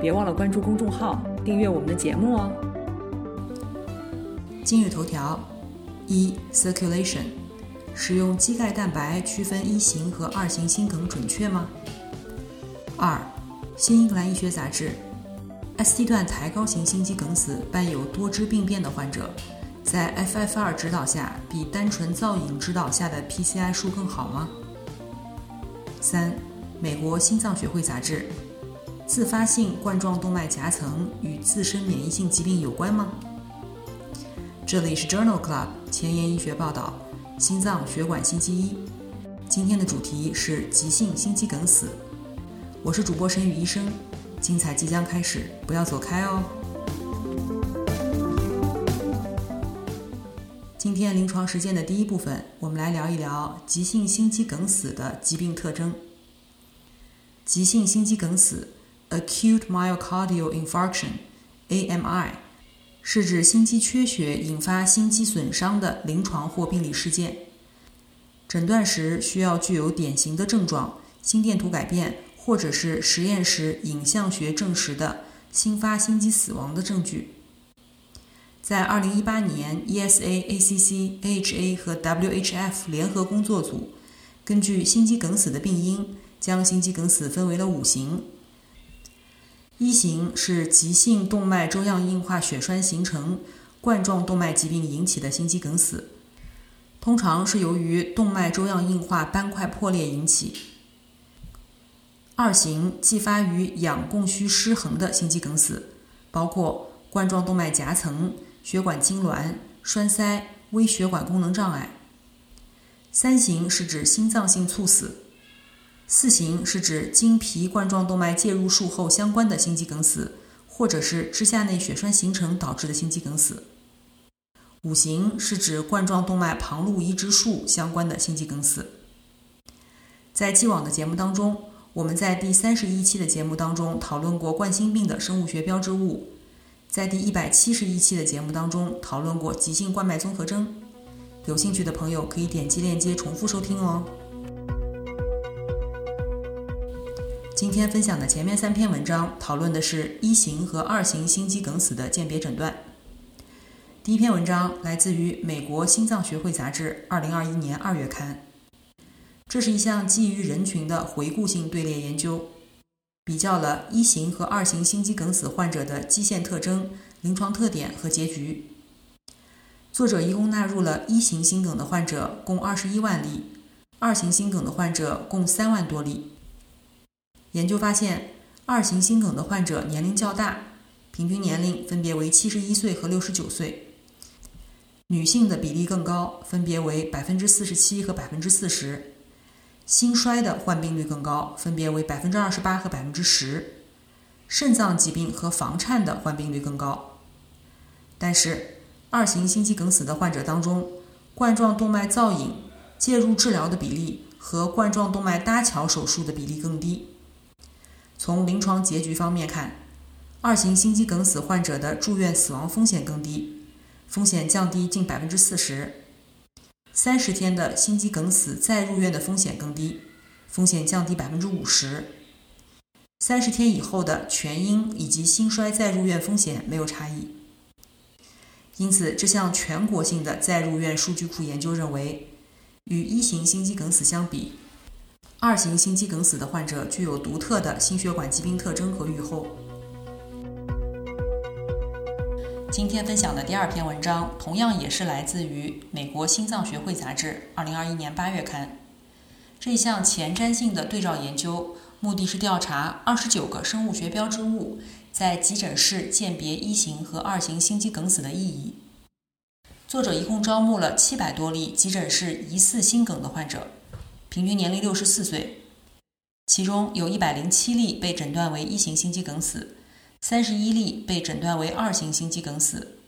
别忘了关注公众号，订阅我们的节目哦。今日头条：一、Circulation，使用肌钙蛋白区分一型和二型心梗准确吗？二、新英格兰医学杂志，ST 段抬高型心肌梗死伴有多支病变的患者，在 FFR 指导下比单纯造影指导下的 PCI 数更好吗？三、美国心脏学会杂志。自发性冠状动脉夹层与自身免疫性疾病有关吗？这里是 Journal Club 前沿医学报道，心脏血管星期一。今天的主题是急性心肌梗死。我是主播沈宇医生，精彩即将开始，不要走开哦。今天临床实践的第一部分，我们来聊一聊急性心肌梗死的疾病特征。急性心肌梗死。Acute myocardial infarction（AMI） 是指心肌缺血引发心肌损伤的临床或病理事件。诊断时需要具有典型的症状、心电图改变，或者是实验室影像学证实的新发心肌死亡的证据。在2018年，ESA、ACC、AHA 和 WHF 联合工作组根据心肌梗死的病因，将心肌梗死分为了五型。一型是急性动脉粥样硬化血栓形成冠状动脉疾病引起的心肌梗死，通常是由于动脉粥样硬化斑块破裂引起。二型继发于氧供需失衡的心肌梗死，包括冠状动脉夹层、血管痉挛、栓塞、微血管功能障碍。三型是指心脏性猝死。四型是指经皮冠状动脉介入术后相关的心肌梗死，或者是支架内血栓形成导致的心肌梗死。五型是指冠状动脉旁路移植术相关的心肌梗死。在既往的节目当中，我们在第三十一期的节目当中讨论过冠心病的生物学标志物，在第一百七十一期的节目当中讨论过急性冠脉综合征。有兴趣的朋友可以点击链接重复收听哦。今天分享的前面三篇文章讨论的是一型和二型心肌梗死的鉴别诊断。第一篇文章来自于美国心脏学会杂志，二零二一年二月刊。这是一项基于人群的回顾性队列研究，比较了一型和二型心肌梗死患者的基线特征、临床特点和结局。作者一共纳入了一型心梗的患者共二十一万例，二型心梗的患者共三万多例。研究发现，二型心梗的患者年龄较大，平均年龄分别为七十一岁和六十九岁。女性的比例更高，分别为百分之四十七和百分之四十。心衰的患病率更高，分别为百分之二十八和百分之十。肾脏疾病和房颤的患病率更高。但是，二型心肌梗死的患者当中，冠状动脉造影介入治疗的比例和冠状动脉搭桥手术的比例更低。从临床结局方面看，二型心肌梗死患者的住院死亡风险更低，风险降低近百分之四十。三十天的心肌梗死再入院的风险更低，风险降低百分之五十。三十天以后的全因以及心衰再入院风险没有差异。因此，这项全国性的再入院数据库研究认为，与一型心肌梗死相比。二型心肌梗死的患者具有独特的心血管疾病特征和预后。今天分享的第二篇文章，同样也是来自于美国心脏学会杂志，二零二一年八月刊。这项前瞻性的对照研究，目的是调查二十九个生物学标志物在急诊室鉴别一型和二型心肌梗死的意义。作者一共招募了七百多例急诊室疑似心梗的患者。平均年龄六十四岁，其中有一百零七例被诊断为一型心肌梗死，三十一例被诊断为二型心肌梗死，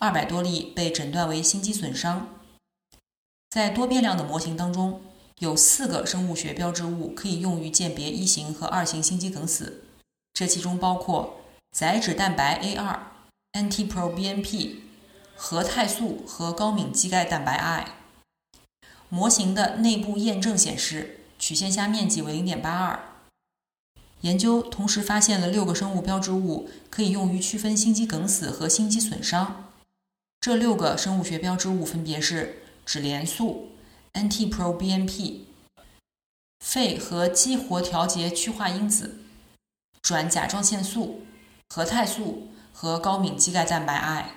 二百多例被诊断为心肌损伤。在多变量的模型当中，有四个生物学标志物可以用于鉴别一型和二型心肌梗死，这其中包括载脂蛋白 A2、NT-proBNP、核肽素和高敏肌钙蛋白 I。模型的内部验证显示，曲线下面积为零点八二。研究同时发现了六个生物标志物，可以用于区分心肌梗死和心肌损伤。这六个生物学标志物分别是脂联素、NT-proBNP、肺和激活调节趋化因子、转甲状腺素、核肽素和高敏肌钙蛋白 I。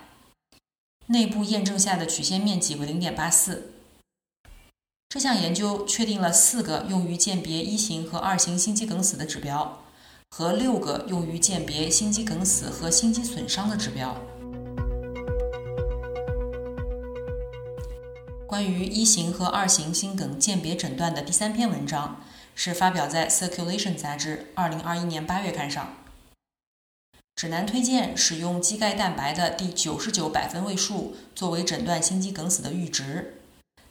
内部验证下的曲线面积为零点八四。这项研究确定了四个用于鉴别一型和二型心肌梗死的指标，和六个用于鉴别心肌梗死和心肌损伤的指标。关于一型和二型心梗鉴别诊断的第三篇文章是发表在《Circulation》杂志二零二一年八月刊上。指南推荐使用肌钙蛋白的第九十九百分位数作为诊断心肌梗死的阈值。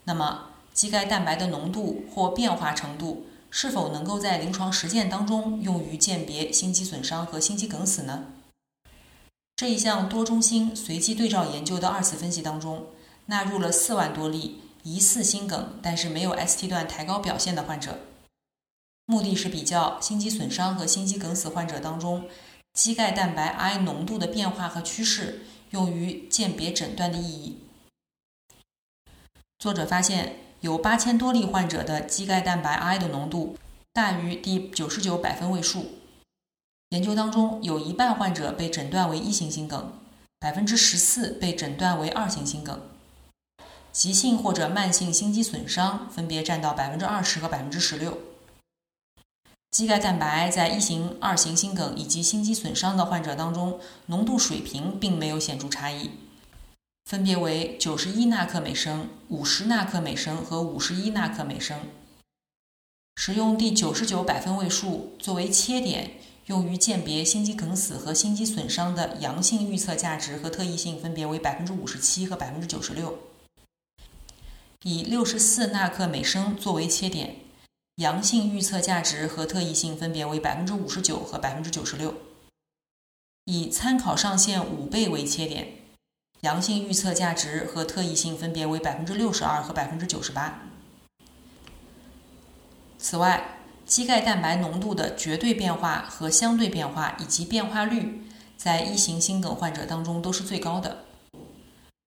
那么？肌钙蛋白的浓度或变化程度是否能够在临床实践当中用于鉴别心肌损伤和心肌梗死呢？这一项多中心随机对照研究的二次分析当中，纳入了四万多例疑似心梗但是没有 ST 段抬高表现的患者，目的是比较心肌损伤和心肌梗死患者当中肌钙蛋白 I 浓度的变化和趋势，用于鉴别诊断的意义。作者发现。有八千多例患者的肌钙蛋白 I 的浓度大于第九十九百分位数。研究当中，有一半患者被诊断为一型心梗，百分之十四被诊断为二型心梗。急性或者慢性心肌损伤分别占到百分之二十和百分之十六。肌钙蛋白在一型、二型心梗以及心肌损伤的患者当中，浓度水平并没有显著差异。分别为九十一纳克每升、五十纳克每升和五十一纳克每升。使用第九十九百分位数作为切点，用于鉴别心肌梗死和心肌损伤的阳性预测价值和特异性分别为百分之五十七和百分之九十六。以六十四纳克每升作为切点，阳性预测价值和特异性分别为百分之五十九和百分之九十六。以参考上限五倍为切点。阳性预测价值和特异性分别为百分之六十二和百分之九十八。此外，肌钙蛋白浓度的绝对变化和相对变化以及变化率，在一型心梗患者当中都是最高的。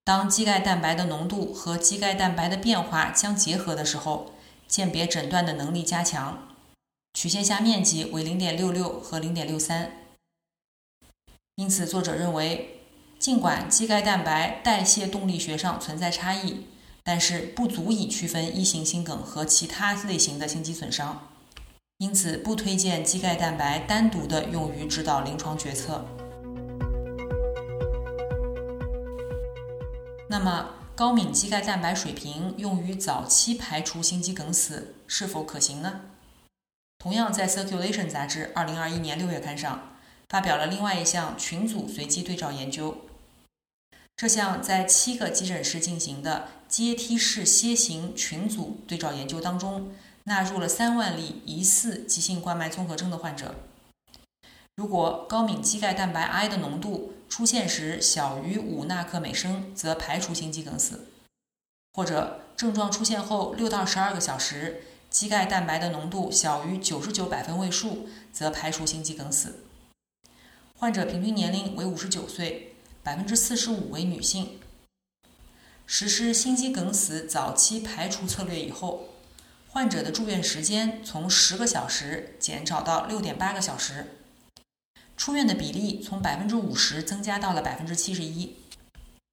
当肌钙蛋白的浓度和肌钙蛋白的变化相结合的时候，鉴别诊断的能力加强。曲线下面积为零点六六和零点六三。因此，作者认为。尽管肌钙蛋白代谢动力学上存在差异，但是不足以区分一型心梗和其他类型的心肌损伤，因此不推荐肌钙蛋白单独的用于指导临床决策。那么，高敏肌钙蛋白水平用于早期排除心肌梗死是否可行呢？同样在《Circulation》杂志二零二一年六月刊上发表了另外一项群组随机对照研究。这项在七个急诊室进行的阶梯式楔形群组对照研究当中，纳入了三万例疑似急性冠脉综合征的患者。如果高敏肌钙蛋白 I 的浓度出现时小于五纳克每升，则排除心肌梗死；或者症状出现后六到十二个小时，肌钙蛋白的浓度小于九十九百分位数，则排除心肌梗死。患者平均年龄为五十九岁。百分之四十五为女性。实施心肌梗死早期排除策略以后，患者的住院时间从十个小时减少到六点八个小时，出院的比例从百分之五十增加到了百分之七十一。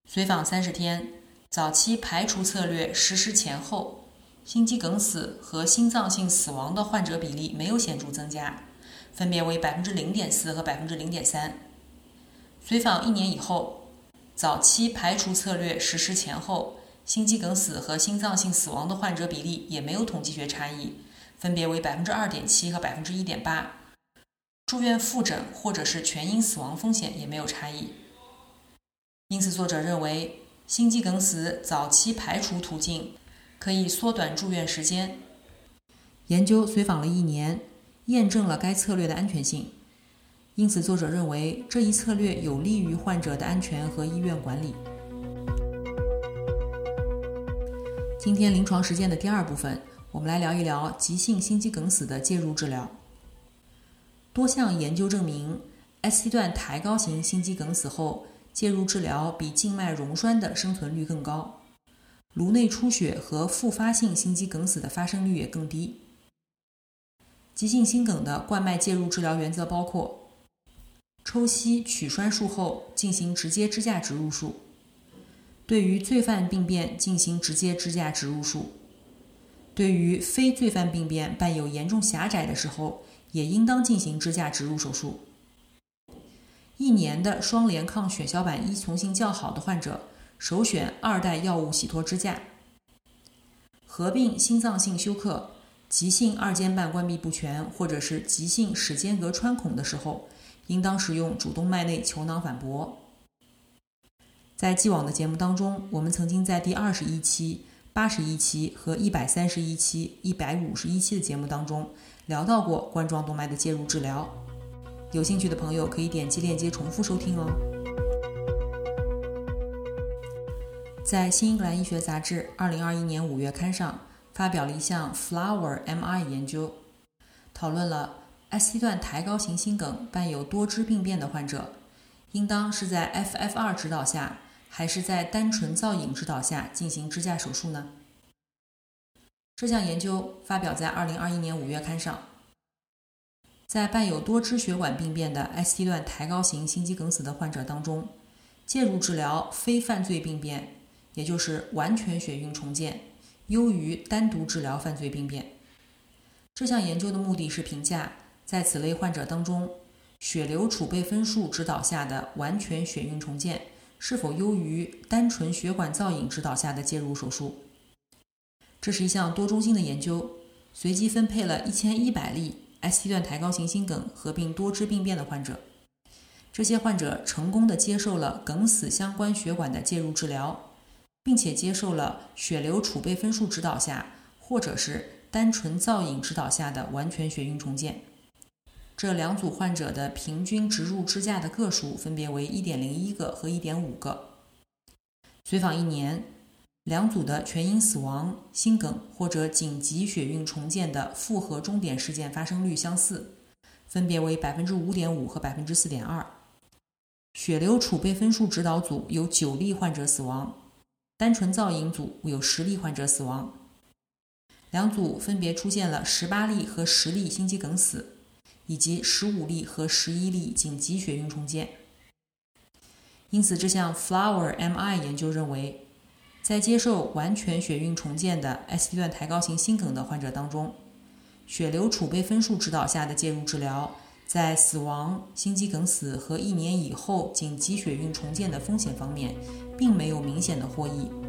随访三十天，早期排除策略实施前后，心肌梗死和心脏性死亡的患者比例没有显著增加，分别为百分之零点四和百分之零点三。随访一年以后，早期排除策略实施前后，心肌梗死和心脏性死亡的患者比例也没有统计学差异，分别为百分之二点七和百分之一点八。住院复诊或者是全因死亡风险也没有差异。因此，作者认为心肌梗死早期排除途径可以缩短住院时间。研究随访了一年，验证了该策略的安全性。因此，作者认为这一策略有利于患者的安全和医院管理。今天临床实践的第二部分，我们来聊一聊急性心肌梗死的介入治疗。多项研究证明，S 段抬高型心肌梗死后介入治疗比静脉溶栓的生存率更高，颅内出血和复发性心肌梗死的发生率也更低。急性心梗的冠脉介入治疗原则包括：抽吸取栓术后进行直接支架植入术。对于罪犯病变进行直接支架植入术，对于非罪犯病变伴有严重狭窄的时候，也应当进行支架植入手术。一年的双联抗血小板依从性较好的患者，首选二代药物洗脱支架。合并心脏性休克、急性二尖瓣关闭不全或者是急性室间隔穿孔的时候，应当使用主动脉内球囊反搏。在既往的节目当中，我们曾经在第二十一期、八十一期和一百三十一期、一百五十一期的节目当中聊到过冠状动脉的介入治疗。有兴趣的朋友可以点击链接重复收听哦。在《新英格兰医学杂志》二零二一年五月刊上发表了一项 Flower MI 研究，讨论了 S 段抬高型心梗伴有多支病变的患者，应当是在 FFR 指导下。还是在单纯造影指导下进行支架手术呢？这项研究发表在二零二一年五月刊上。在伴有多支血管病变的 ST 段抬高型心肌梗死的患者当中，介入治疗非犯罪病变，也就是完全血运重建，优于单独治疗犯罪病变。这项研究的目的是评价在此类患者当中，血流储备分数指导下的完全血运重建。是否优于单纯血管造影指导下的介入手术？这是一项多中心的研究，随机分配了一千一百例 ST 段抬高型心梗合并多支病变的患者。这些患者成功的接受了梗死相关血管的介入治疗，并且接受了血流储备分数指导下或者是单纯造影指导下的完全血运重建。这两组患者的平均植入支架的个数分别为1.01个和1.5个。随访一年，两组的全因死亡、心梗或者紧急血运重建的复合终点事件发生率相似，分别为5.5%和4.2%。血流储备分数指导组有九例患者死亡，单纯造影组有十例患者死亡。两组分别出现了18例和10例心肌梗死。以及十五例和十一例紧急血运重建。因此，这项 Flower MI 研究认为，在接受完全血运重建的 S 段抬高型心梗的患者当中，血流储备分数指导下的介入治疗，在死亡、心肌梗死和一年以后紧急血运重建的风险方面，并没有明显的获益。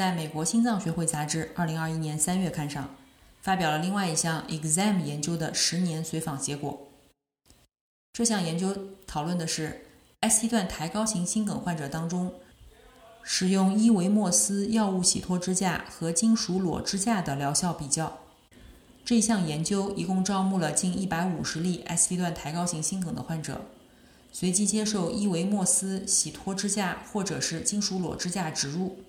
在美国心脏学会杂志二零二一年三月刊上，发表了另外一项 Exam 研究的十年随访结果。这项研究讨论的是 ST 段抬高型心梗患者当中，使用伊维莫斯药物洗脱支架和金属裸支架的疗效比较。这项研究一共招募了近一百五十例 ST 段抬高型心梗的患者，随机接受伊维莫斯洗脱支架或者是金属裸支架植入。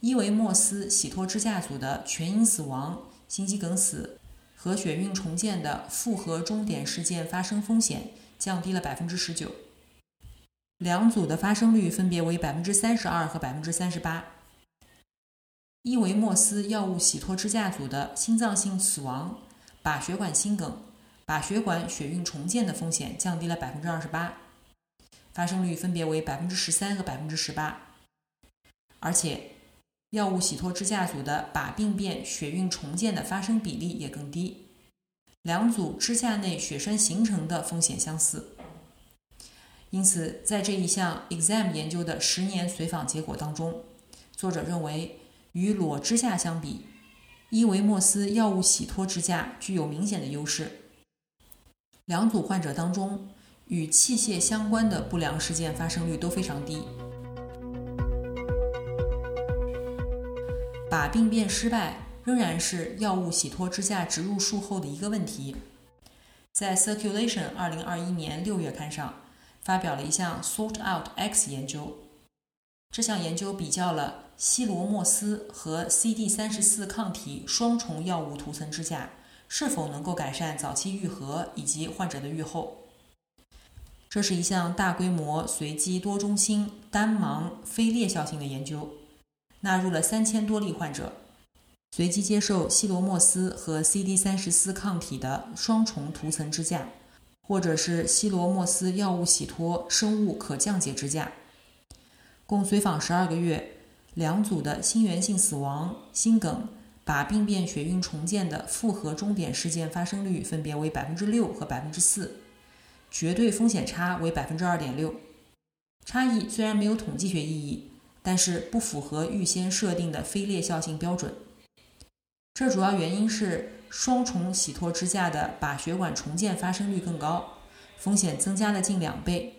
伊维莫斯洗脱支架组的全因死亡、心肌梗死和血运重建的复合终点事件发生风险降低了百分之十九，两组的发生率分别为百分之三十二和百分之三十八。伊维莫斯药物洗脱支架组的心脏性死亡、靶血管心梗、靶血管血运重建的风险降低了百分之二十八，发生率分别为百分之十三和百分之十八，而且。药物洗脱支架组的靶病变血运重建的发生比例也更低，两组支架内血栓形成的风险相似。因此，在这一项 Exam 研究的十年随访结果当中，作者认为，与裸支架相比伊维莫斯药物洗脱支架具有明显的优势。两组患者当中，与器械相关的不良事件发生率都非常低。把病变失败仍然是药物洗脱支架植入术后的一个问题。在《Circulation》二零二一年六月刊上发表了一项 Sort Out X 研究。这项研究比较了西罗莫斯和 CD 三十四抗体双重药物涂层支架是否能够改善早期愈合以及患者的预后。这是一项大规模、随机、多中心、单盲、非裂效性的研究。纳入了三千多例患者，随机接受西罗莫斯和 CD 三十四抗体的双重涂层支架，或者是西罗莫斯药物洗脱生物可降解支架，共随访十二个月。两组的心源性死亡、心梗、把病变血运重建的复合终点事件发生率分别为百分之六和百分之四，绝对风险差为百分之二点六。差异虽然没有统计学意义。但是不符合预先设定的非裂效性标准，这主要原因是双重洗脱支架的靶血管重建发生率更高，风险增加了近两倍，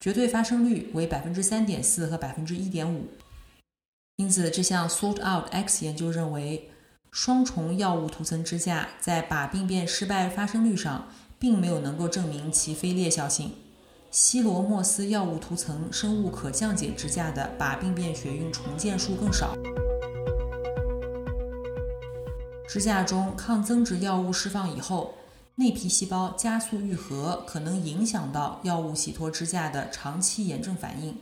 绝对发生率为百分之三点四和百分之一点五。因此，这项 Sort Out X 研究认为，双重药物涂层支架在靶病变失败发生率上，并没有能够证明其非裂效性。西罗莫斯药物涂层生物可降解支架的靶病变血运重建数更少。支架中抗增殖药物释放以后，内皮细胞加速愈合，可能影响到药物洗脱支架的长期炎症反应。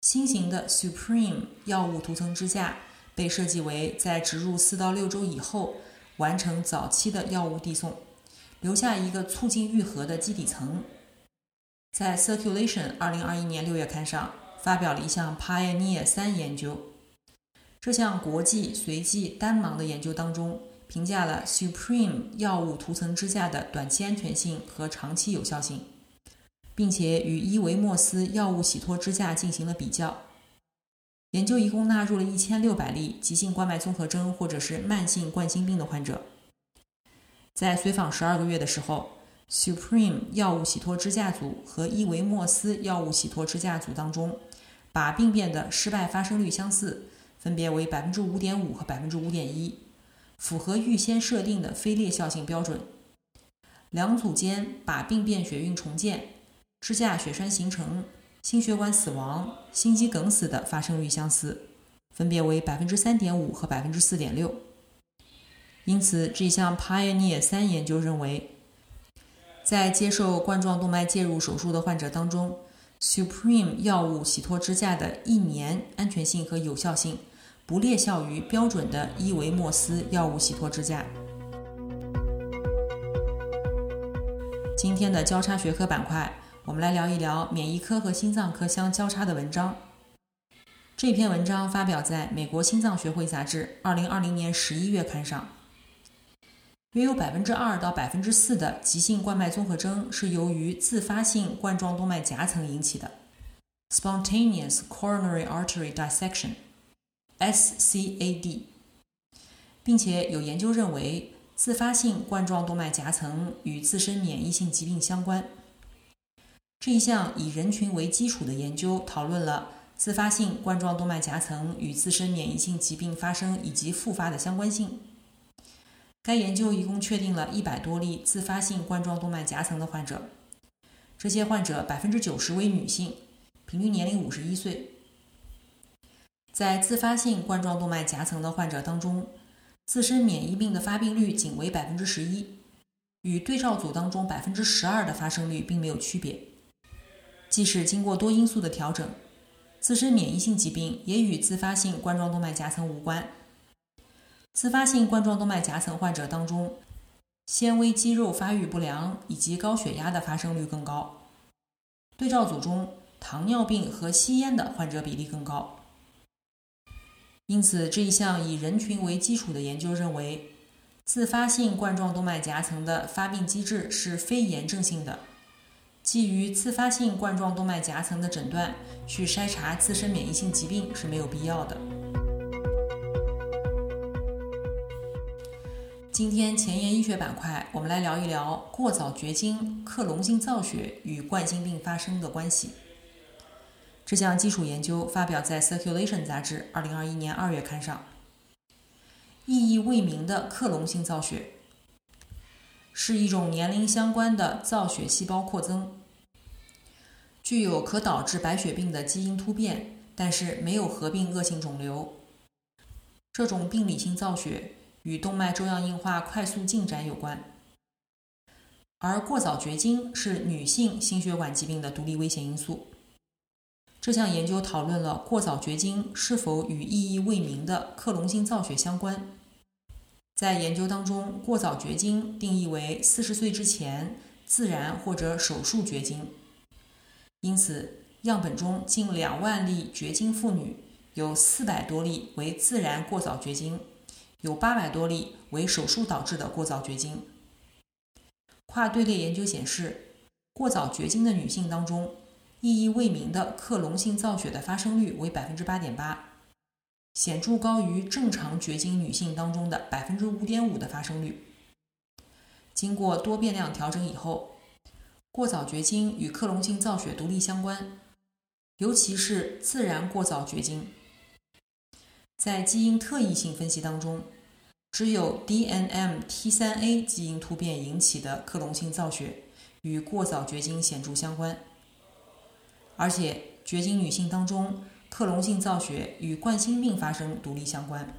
新型的 Supreme 药物涂层支架被设计为在植入四到六周以后完成早期的药物递送，留下一个促进愈合的基底层。在《Circulation》二零二一年六月刊上发表了一项 Pioneer 三研究。这项国际随机单盲的研究当中，评价了 Supreme 药物涂层支架的短期安全性和长期有效性，并且与伊维莫斯药物洗脱支架进行了比较。研究一共纳入了一千六百例急性冠脉综合征或者是慢性冠心病的患者，在随访十二个月的时候。Supreme 药物洗脱支架组和伊维莫斯药物洗脱支架组当中，把病变的失败发生率相似，分别为百分之五点五和百分之五点一，符合预先设定的非裂效性标准。两组间把病变血运重建、支架血栓形成、心血管死亡、心肌梗死的发生率相似，分别为百分之三点五和百分之四点六。因此，这项 Pioneer 三研究认为。在接受冠状动脉介入手术的患者当中，Supreme 药物洗脱支架的一年安全性和有效性不劣效于标准的伊维莫斯药物洗脱支架。今天的交叉学科板块，我们来聊一聊免疫科和心脏科相交叉的文章。这篇文章发表在美国心脏学会杂志二零二零年十一月刊上。约有百分之二到百分之四的急性冠脉综合征是由于自发性冠状动脉夹层引起的 （spontaneous coronary artery dissection，SCAD），并且有研究认为自发性冠状动脉夹层与自身免疫性疾病相关。这一项以人群为基础的研究讨论了自发性冠状动脉夹层与自身免疫性疾病发生以及复发的相关性。该研究一共确定了一百多例自发性冠状动脉夹层的患者，这些患者百分之九十为女性，平均年龄五十一岁。在自发性冠状动脉夹层的患者当中，自身免疫病的发病率仅为百分之十一，与对照组当中百分之十二的发生率并没有区别。即使经过多因素的调整，自身免疫性疾病也与自发性冠状动脉夹层无关。自发性冠状动脉夹层患者当中，纤维肌肉发育不良以及高血压的发生率更高。对照组中，糖尿病和吸烟的患者比例更高。因此，这一项以人群为基础的研究认为，自发性冠状动脉夹层的发病机制是非炎症性的。基于自发性冠状动脉夹层的诊断去筛查自身免疫性疾病是没有必要的。今天前沿医学板块，我们来聊一聊过早绝经、克隆性造血与冠心病发生的关系。这项基础研究发表在《Circulation》杂志2021年2月刊上。意义未明的克隆性造血是一种年龄相关的造血细胞扩增，具有可导致白血病的基因突变，但是没有合并恶性肿瘤。这种病理性造血。与动脉粥样硬化快速进展有关，而过早绝经是女性心血管疾病的独立危险因素。这项研究讨论了过早绝经是否与意义未明的克隆性造血相关。在研究当中，过早绝经定义为四十岁之前自然或者手术绝经，因此样本中近两万例绝经妇女，有四百多例为自然过早绝经。有八百多例为手术导致的过早绝经。跨队列研究显示，过早绝经的女性当中，意义未明的克隆性造血的发生率为百分之八点八，显著高于正常绝经女性当中的百分之五点五的发生率。经过多变量调整以后，过早绝经与克隆性造血独立相关，尤其是自然过早绝经。在基因特异性分析当中，只有 DNMT3A 基因突变引起的克隆性造血与过早绝经显著相关，而且绝经女性当中克隆性造血与冠心病发生独立相关。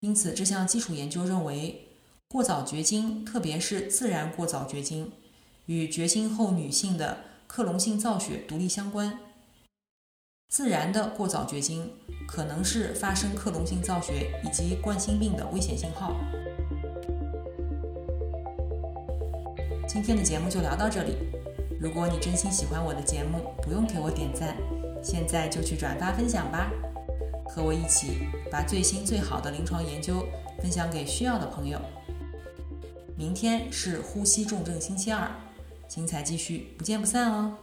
因此，这项基础研究认为，过早绝经，特别是自然过早绝经，与绝经后女性的克隆性造血独立相关。自然的过早绝经可能是发生克隆性造血以及冠心病的危险信号。今天的节目就聊到这里。如果你真心喜欢我的节目，不用给我点赞，现在就去转发分享吧，和我一起把最新最好的临床研究分享给需要的朋友。明天是呼吸重症星期二，精彩继续，不见不散哦。